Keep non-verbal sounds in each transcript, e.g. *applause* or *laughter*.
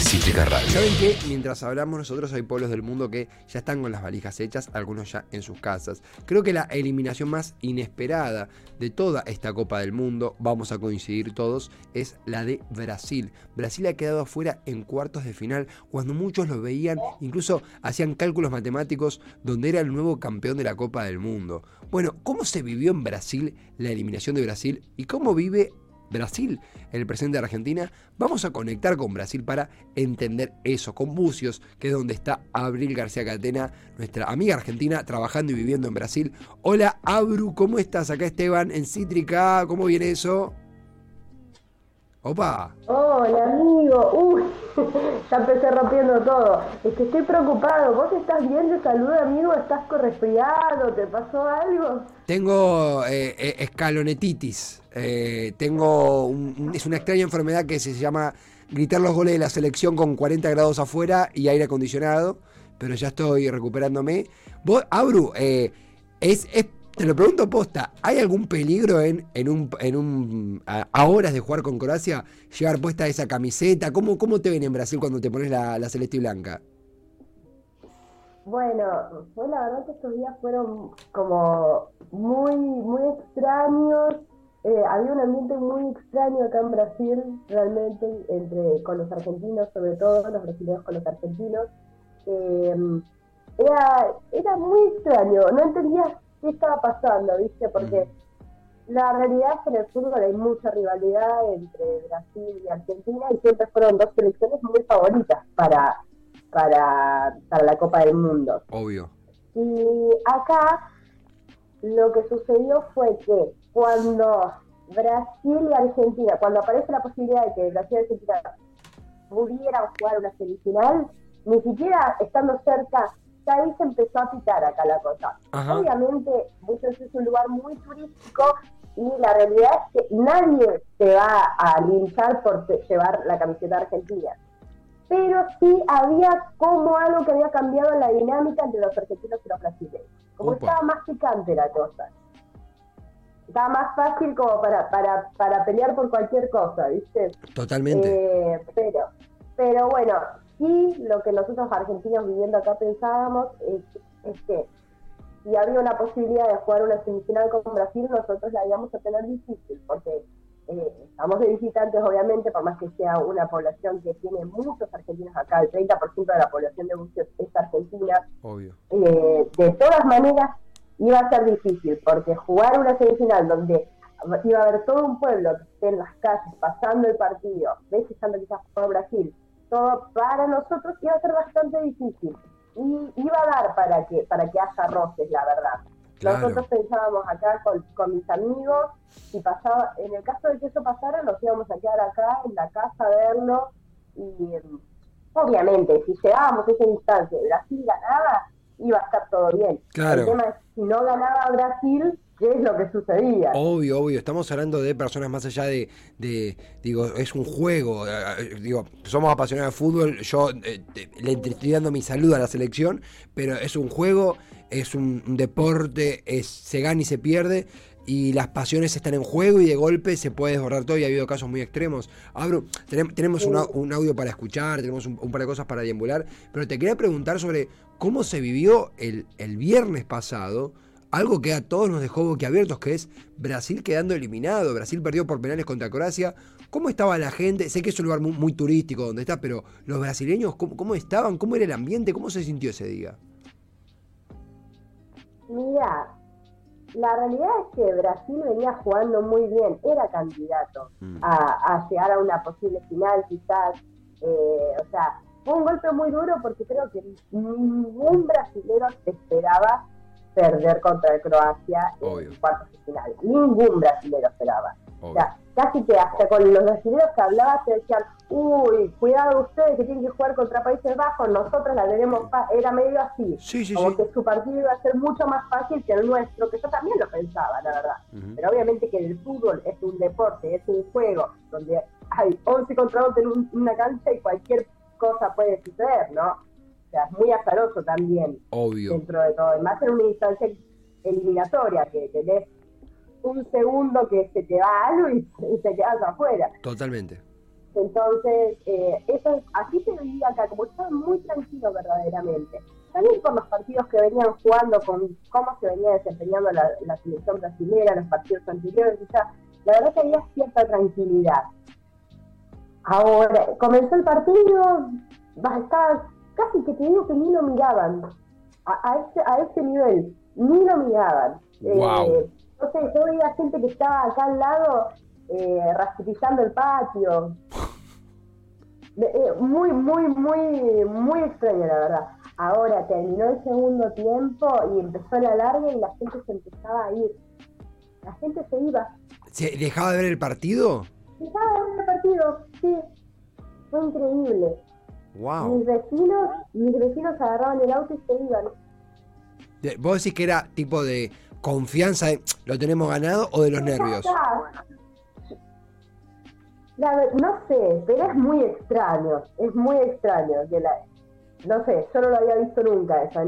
Cítrica Radio. ¿Saben que Mientras hablamos nosotros hay pueblos del mundo que ya están con las valijas hechas, algunos ya en sus casas. Creo que la eliminación más inesperada de toda esta Copa del Mundo, vamos a coincidir todos, es la de Brasil. Brasil ha quedado afuera en cuartos de final cuando muchos lo veían, incluso hacían cálculos matemáticos donde era el nuevo campeón de la Copa del Mundo. Bueno, ¿cómo se vivió en Brasil la eliminación de Brasil y cómo vive Brasil, el presidente de Argentina, vamos a conectar con Brasil para entender eso, con Bucios, que es donde está Abril García Catena, nuestra amiga argentina, trabajando y viviendo en Brasil. Hola, Abru, ¿cómo estás? Acá Esteban, en Cítrica, ¿cómo viene eso? Opa. Hola, amigo. Uy, *laughs* ya empecé rompiendo todo. Es que estoy preocupado. ¿Vos estás bien de salud, amigo? ¿Estás corresfriado? ¿Te pasó algo? Tengo eh, eh, escalonetitis. Eh, tengo un- es una extraña enfermedad que se llama gritar los goles de la selección con 40 grados afuera y aire acondicionado, pero ya estoy recuperándome. Vos, Abru, eh, es, es- te lo pregunto posta, ¿hay algún peligro en, en un, en un a, horas de jugar con Croacia llevar puesta esa camiseta? ¿Cómo, cómo te ven en Brasil cuando te pones la, la celeste y blanca? Bueno, fue la verdad que estos días fueron como muy, muy extraños. Eh, había un ambiente muy extraño acá en Brasil, realmente, entre con los argentinos, sobre todo los brasileños con los argentinos. Eh, era, era muy extraño, no entendías qué estaba pasando, ¿viste? Porque la realidad es que en el fútbol hay mucha rivalidad entre Brasil y Argentina y siempre fueron dos selecciones muy favoritas para, para, para la Copa del Mundo. Obvio. Y acá lo que sucedió fue que cuando Brasil y Argentina, cuando aparece la posibilidad de que Brasil y Argentina pudieran jugar una semifinal, ni siquiera estando cerca, ya ahí se empezó a pitar acá la cosa. Ajá. Obviamente, Buenos es un lugar muy turístico y la realidad es que nadie te va a linchar por llevar la camiseta argentina pero sí había como algo que había cambiado la dinámica entre los argentinos y los brasileños. Como Opa. estaba más picante la cosa. Estaba más fácil como para, para, para pelear por cualquier cosa, ¿viste? Totalmente. Eh, pero, pero bueno, sí lo que nosotros argentinos viviendo acá pensábamos es, es que si había una posibilidad de jugar una semifinal con Brasil, nosotros la íbamos a tener difícil, porque eh, estamos de visitantes, obviamente, por más que sea una población que tiene muchos argentinos acá, el 30% de la población de Bucios es argentina, Obvio. eh, de todas maneras iba a ser difícil, porque jugar una semifinal donde iba a haber todo un pueblo que esté en las calles pasando el partido, ves estando quizás por Brasil, todo para nosotros iba a ser bastante difícil. Y iba a dar para que, para que haya roces, la verdad. Claro. Nosotros pensábamos acá con, con mis amigos, si pasaba, en el caso de que eso pasara, nos íbamos a quedar acá en la casa a verlo y eh, obviamente si llegábamos a esa instancia y Brasil ganaba, iba a estar todo bien. Claro. El tema es si no ganaba Brasil, ¿qué es lo que sucedía? Obvio, obvio. Estamos hablando de personas más allá de, de- digo, es un juego. eh, eh, digo, somos apasionados de fútbol. Yo eh, le estoy dando mi saludo a la selección, pero es un juego, es un, un deporte, es, se gana y se pierde. Y las pasiones están en juego y de golpe se puede desbordar todo y ha habido casos muy extremos. Abro, tenem- tenemos un, au- un audio para escuchar, tenemos un, un par de cosas para deambular, pero te quería preguntar sobre cómo se vivió el, el viernes pasado algo que a todos nos dejó boquiabiertos, que es Brasil quedando eliminado. Brasil perdió por penales contra Croacia. ¿Cómo estaba la gente? Sé que es un lugar muy, muy turístico donde está, pero los brasileños, ¿cómo, cómo estaban? ¿Cómo era el ambiente? ¿Cómo se sintió ese día? Mira, la realidad es que Brasil venía jugando muy bien, era candidato Mm. a, a llegar a una posible final quizás. Eh, o sea, fue un golpe muy duro porque creo que ningún brasilero esperaba perder contra Croacia Obvio. en cuartos de final. Ningún brasilero esperaba. O sea, casi que hasta con los brasileños que hablabas te decían, uy, cuidado ustedes que tienen que jugar contra Países Bajos, nosotros la tenemos, fa-". era medio así. Sí, sí, como sí. que su partido iba a ser mucho más fácil que el nuestro, que yo también lo pensaba, la verdad. Ujú. Pero obviamente que el fútbol es un deporte, es un juego donde hay 11 contra 11 en un- una cancha y cualquier cosa puede suceder, ¿no? Sea, es muy azaroso también Obvio. dentro de todo, y más en una instancia eliminatoria que tenés un segundo que se te va algo y, y te quedas afuera. Totalmente. Entonces, eh, eso es- así se vivía acá, como estaban muy tranquilos verdaderamente. También por los partidos que venían jugando, con cómo se venía desempeñando la, la selección brasilera, los partidos anteriores, o sea, la verdad que había cierta tranquilidad. Ahora, comenzó el partido, va- estaba- casi que te digo que ni lo miraban, a, a ese, a ese nivel, ni lo miraban. Guau. Eh, yo veía gente que estaba acá al lado eh, el patio. De- *laughs* eh, muy, muy, muy, muy extraño, la verdad. Ahora terminó el segundo tiempo y empezó la larga y la gente se empezaba a ir. La gente se iba. ¿Se dejaba de ver el partido? Dejaba de ver el partido, sí. Fue increíble. Wow. Mis vecinos, mis vecinos agarraban el auto y se iban. De- ¿Vos decís que era tipo de confianza de lo tenemos ganado o de los nervios? La no sé, pero es muy extraño, es muy extraño. Que la, no sé, yo no lo había visto nunca eso,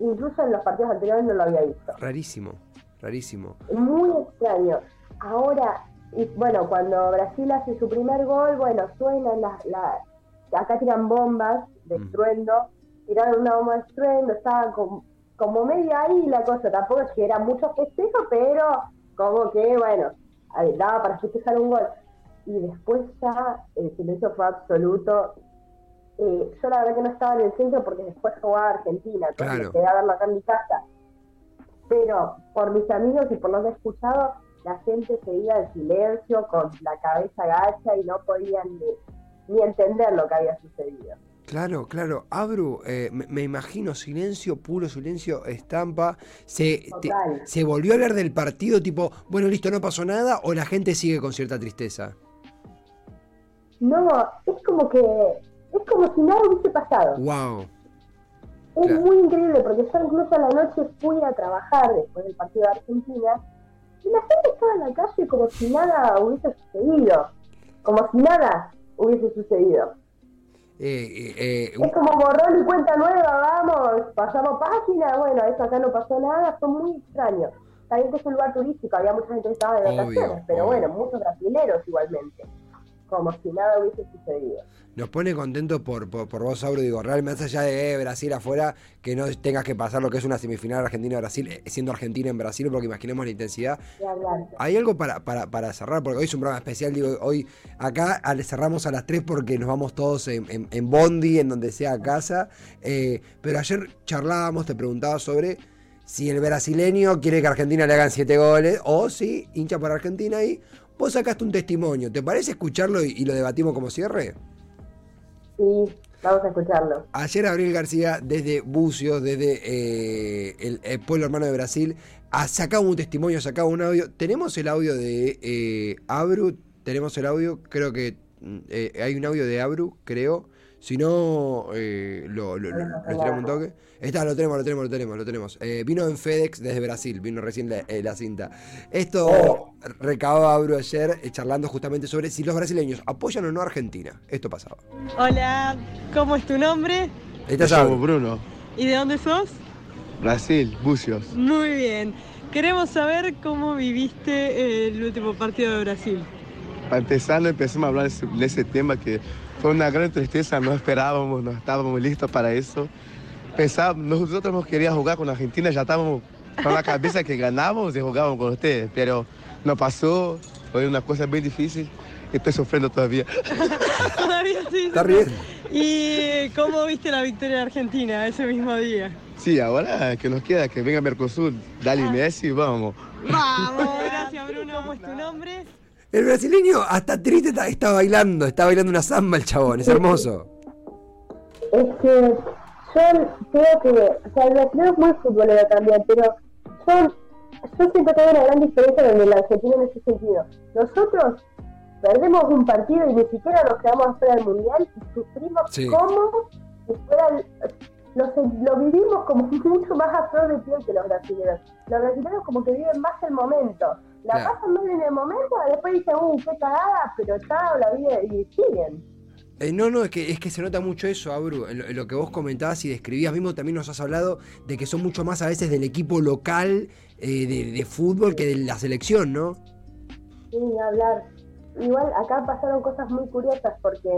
incluso en los partidos anteriores no lo había visto. Rarísimo, rarísimo. Muy extraño. Ahora, y bueno, cuando Brasil hace su primer gol, bueno, suenan las... La, acá tiran bombas de Mm. estruendo, tiraron una bomba de estruendo, estaba como, como media ahí la cosa, tampoco es que era mucho festejo, pero como que, bueno, daba para festejar un gol. Y después ya el silencio fue absoluto. Eh, yo la verdad que no estaba en el centro porque después jugaba Argentina, entonces Claro. me quedé a verlo acá en mi casa pero por mis amigos y por lo que he escuchado, la gente se iba en silencio, con la cabeza gacha y no podían ni, entender lo que había sucedido. Claro, claro. Abru, eh, me, me imagino silencio, puro silencio, estampa. Se, te-. ¿Se volvió a hablar del partido tipo, bueno, listo, no pasó nada? ¿O la gente sigue con cierta tristeza? No, es como que, es como si nada hubiese pasado. Wow. Es Claro. muy increíble porque yo incluso a la noche fui a trabajar después del partido de Argentina y la gente estaba en la calle como si nada hubiese sucedido, como si nada hubiese sucedido. Eh, eh, eh, Es como borrón y cuenta nueva, vamos, pasamos página, bueno, eso acá no pasó nada, fue muy extraño. También que es un lugar turístico, había mucha gente que estaba de Obvio, vacaciones, pero obvio. bueno, muchos brasileros igualmente, como si nada hubiese sucedido. nos pone contento por, por, por vos, Abru. Digo, realmente más allá de eh, Brasil afuera, que no tengas que pasar lo que es una semifinal Argentina-Brasil, eh, siendo Argentina en Brasil, porque imaginemos la intensidad. Hay algo para, para, para cerrar, porque hoy es un programa especial, digo, hoy acá cerramos a las 3 porque nos vamos todos en, en- en Bondi, en donde sea a casa, eh, pero ayer charlábamos, te preguntaba sobre si el brasileño quiere que Argentina le hagan 7 goles, o si hincha por Argentina y vos sacaste un testimonio, ¿te parece escucharlo y, y lo debatimos como cierre? Sí, vamos a escucharlo. Ayer Gabriel García, desde Bucios, desde eh, el, el pueblo hermano de Brasil, ha sacado un testimonio, ha sacado un audio. Tenemos el audio de eh, Abru, tenemos el audio, creo que mm, eh, hay un audio de Abru, creo. Si no, eh, lo, lo, lo- lo tiramos un toque. Está, lo tenemos, lo tenemos, lo tenemos, lo tenemos. Eh, vino en FedEx desde Brasil, vino recién la, eh, la cinta. Esto recabó Abru ayer eh, charlando justamente sobre si los brasileños apoyan o no a Argentina. Esto pasaba. Hola, ¿cómo es tu nombre? Estás Me llamo Abru. Bruno, ¿Y de dónde sos? Brasil, Bucios. Muy bien. Queremos saber cómo viviste el último partido de Brasil. Empezando, empezamos a hablar de ese tema que fue una gran tristeza, no esperábamos, no estábamos listos para eso. Pensábamos, nosotros no queríamos jugar con Argentina, ya estábamos con la cabeza que ganábamos y jugábamos con ustedes, pero no pasó, fue una cosa bien difícil y estoy sufriendo todavía. *laughs* Todavía sí. Está bien. ¿Y cómo viste la victoria de Argentina ese mismo día? Sí, ahora que nos queda, que venga Mercosur, dale Messi, vamos. Vamos, *laughs* gracias Bruno. ¿Cómo es tu nombre? El brasileño hasta triste está, está bailando, está bailando una samba el chabón, es hermoso. Es que yo creo que, o sea, el brasileño es muy futbolero también, pero yo, yo siento que hay una gran diferencia con el argentino en ese sentido. Nosotros perdemos un partido y ni siquiera nos quedamos afuera del mundial y sufrimos Sí. como si fuera el- lo, lo vivimos como *laughs* mucho más a flor de piel que los brasileños. Los brasileños como que viven más el momento. La Claro. pasan mal en el momento, después dicen, uh, qué cagada, pero chao, la vida, y siguen. Eh, no, no, es que, es que se nota mucho eso, Abru, en lo, en lo que vos comentabas y describías mismo, también nos has hablado de que son mucho más a veces del equipo local eh, de, de fútbol que de la selección, ¿no? Sí, ni hablar. Igual acá pasaron cosas muy curiosas porque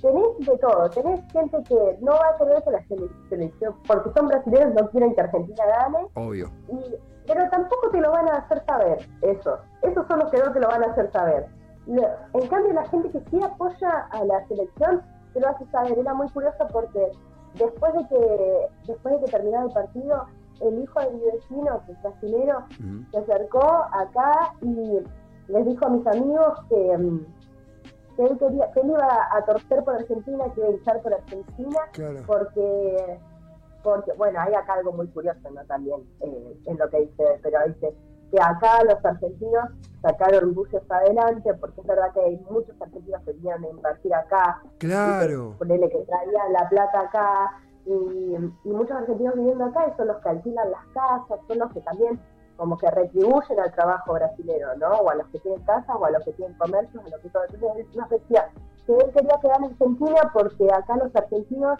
tenés de todo. Tenés gente que no va a querer que la sele- selección, porque son brasileños, no quieren que Argentina gane, Obvio. y, pero tampoco te lo van a hacer saber, eso. Esos son los que no te lo van a hacer saber. En cambio, la gente que sí apoya a la selección te lo hace saber. Era muy curioso porque después de que después de que terminara el partido, el hijo de mi vecino, que es brasilero, se acercó acá y les dijo a mis amigos que, mm, que él quería, que él iba a torcer por Argentina, que iba a hinchar por Argentina, Claro. porque, porque bueno, hay acá algo muy curioso, ¿no? También eh, en lo que dice, pero dice que acá los argentinos sacaron buses adelante, porque es verdad que hay muchos argentinos que vinieron a invertir acá, Claro. ponele que traían la plata acá y, y muchos argentinos viviendo acá y son los que alquilan las casas, son los que también como que retribuyen al trabajo brasilero, ¿no? O a los que tienen casas o a los que tienen comercios, a los que todo. Entonces nos decía que él quería quedar en Argentina porque acá los argentinos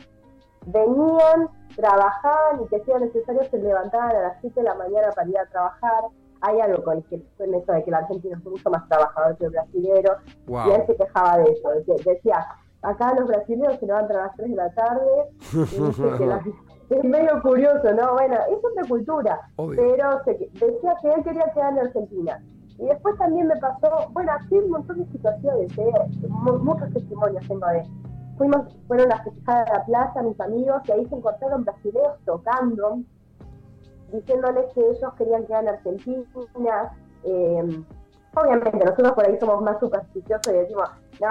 venían, trabajaban y que si era necesario se levantaban a las 7 de la mañana para ir a trabajar. Hay algo con, eso de que el argentino es mucho más trabajador que el brasilero y él se quejaba de eso, de que decía, acá los brasileños se levantan a las 3 de la tarde, y que la- *laughs* *laughs* es medio curioso, ¿no? Bueno, es otra cultura, Obvio. pero se, decía que él quería quedar en Argentina. Y después también me pasó, bueno, así un montón de situaciones, ¿eh? Mu- muchos testimonios tengo de... Fuimos, fueron a festejar a la plaza mis amigos y ahí se encontraron brasileños tocando, diciéndoles que ellos querían quedar en Argentina. eh, obviamente, nosotros por ahí somos más supersticiosos y decimos, no,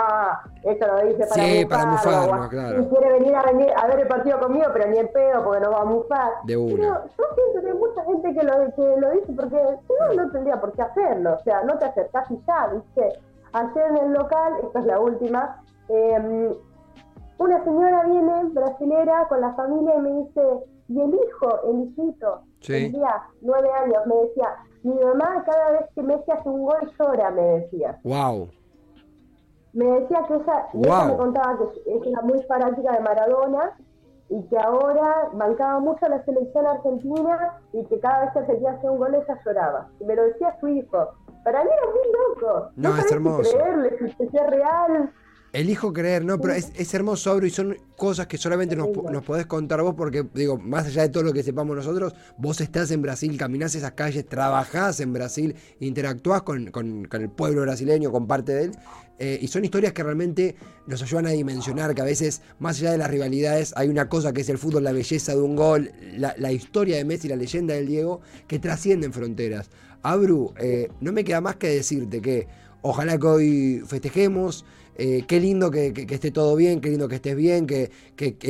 esto lo dice para Sí, para mufarlo", mufarnos, o, claro. "Si quiere venir a, venir a ver el partido conmigo, pero ni el pedo porque no va a mufar. De una. Pero yo siento que hay mucha gente que lo, que lo dice porque no, no tendría por qué hacerlo. O sea, no te acercás y ya, ¿viste? Ayer en el local, esta es la última, eh, una señora viene, brasilera, con la familia y me dice, y el hijo, el hijito, Sí. nueve años, me decía, mi mamá cada vez que Messi hace un gol llora, me decía. Wow. Me decía que ella, y ella me contaba que ella era muy fanática de Maradona y que ahora bancaba mucho a la selección argentina y que cada vez que Argentina hacía un gol ella lloraba. Y me lo decía su hijo. Para mí era muy loco. No, es sabía si hermoso. creerle, si es real. Elijo creer, no, pero es, es hermoso, Abro, y son cosas que solamente nos, po- nos podés contar vos, porque, digo, más allá de todo lo que sepamos nosotros, vos estás en Brasil, caminás esas calles, trabajás en Brasil, interactuás con, con- con el pueblo brasileño, con parte de él, eh, y son historias que realmente nos ayudan a dimensionar que a veces, más allá de las rivalidades, hay una cosa que es el fútbol, la belleza de un gol, la, la historia de Messi, la leyenda del Diego, que trascienden fronteras. Abru, eh, no me queda más que decirte que ojalá que hoy festejemos, eh, qué lindo que, que- que esté todo bien, qué lindo que estés bien, que,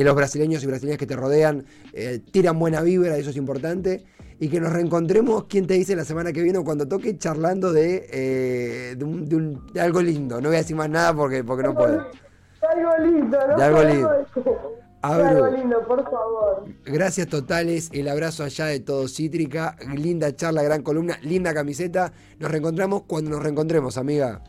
los brasileños y brasileñas que te rodean eh, tiran buena vibra, eso es importante. Y que nos reencontremos, ¿quién te dice la semana que viene o cuando toque charlando de, eh, de, un- de un- de algo lindo? No voy a decir más nada porque, porque no puedo. De algo lindo, ¿no? De algo lindo. De Abru. algo lindo, por favor. Gracias totales, el abrazo allá de todo Cítrica, linda charla, gran columna, linda camiseta. Nos reencontramos cuando nos reencontremos, amiga.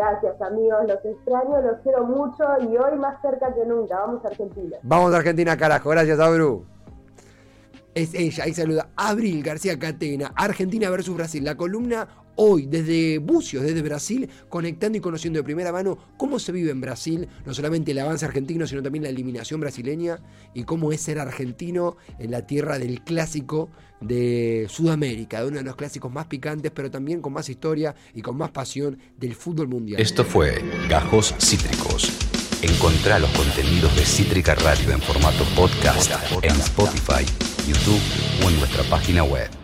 Gracias, amigos. Los extraño, los quiero mucho y hoy más cerca que nunca. Vamos a Argentina. Vamos a Argentina, carajo. Gracias, Abru. Es ella, ahí saluda Abril García Catena, Argentina versus Brasil. La columna hoy desde Bucios, desde Brasil, conectando y conociendo de primera mano cómo se vive en Brasil, no solamente el avance argentino, sino también la eliminación brasileña y cómo es ser argentino en la tierra del clásico de Sudamérica, de uno de los clásicos más picantes, pero también con más historia y con más pasión del fútbol mundial. Esto fue Gajos Cítricos. Encontrá los contenidos de Cítrica Radio en formato podcast en Spotify, YouTube o en nuestra página web.